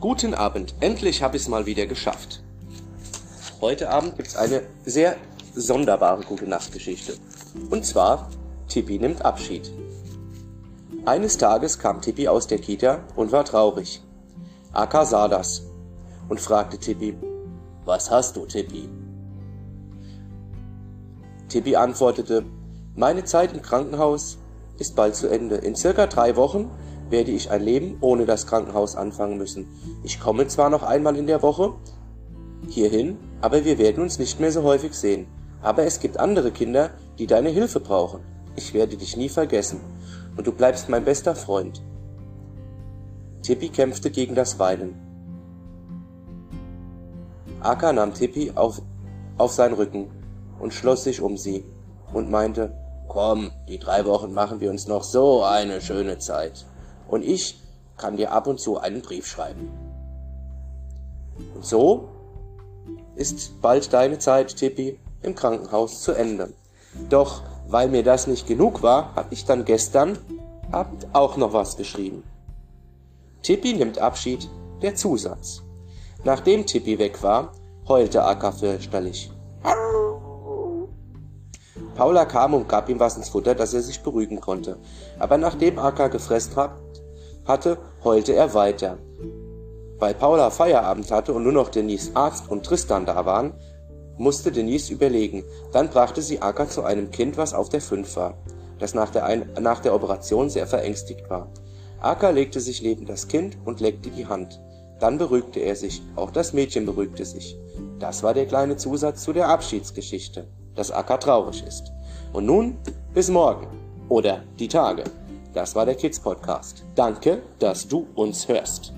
Guten Abend, endlich habe ich es mal wieder geschafft. Heute Abend gibt es eine sehr sonderbare Gute Nacht Geschichte. Und zwar, Tippi nimmt Abschied. Eines Tages kam Tippi aus der Kita und war traurig. Akka sah das und fragte Tippi, was hast du, Tippi? Tippi antwortete, meine Zeit im Krankenhaus ist bald zu Ende. In circa drei Wochen werde ich ein Leben ohne das Krankenhaus anfangen müssen. Ich komme zwar noch einmal in der Woche hierhin, aber wir werden uns nicht mehr so häufig sehen. Aber es gibt andere Kinder, die deine Hilfe brauchen. Ich werde dich nie vergessen. Und du bleibst mein bester Freund. Tippi kämpfte gegen das Weinen. Aka nahm Tippi auf, auf seinen Rücken und schloss sich um sie und meinte, Komm, die drei Wochen machen wir uns noch so eine schöne Zeit und ich kann dir ab und zu einen Brief schreiben. Und so ist bald deine Zeit, Tippi, im Krankenhaus zu Ende. Doch weil mir das nicht genug war, habe ich dann gestern Abend auch noch was geschrieben. Tippi nimmt Abschied, der Zusatz. Nachdem Tippi weg war, heulte Akka fürchterlich. Paula kam und gab ihm was ins Futter, dass er sich beruhigen konnte. Aber nachdem Akka gefressen hat, hatte, heulte er weiter. Weil Paula Feierabend hatte und nur noch Denise Arzt und Tristan da waren, musste Denise überlegen. Dann brachte sie Akka zu einem Kind, was auf der Fünf war, das nach der, Ein nach der Operation sehr verängstigt war. Akka legte sich neben das Kind und leckte die Hand. Dann beruhigte er sich, auch das Mädchen beruhigte sich. Das war der kleine Zusatz zu der Abschiedsgeschichte, dass Akka traurig ist. Und nun bis morgen oder die Tage. Das war der Kids Podcast. Danke, dass du uns hörst.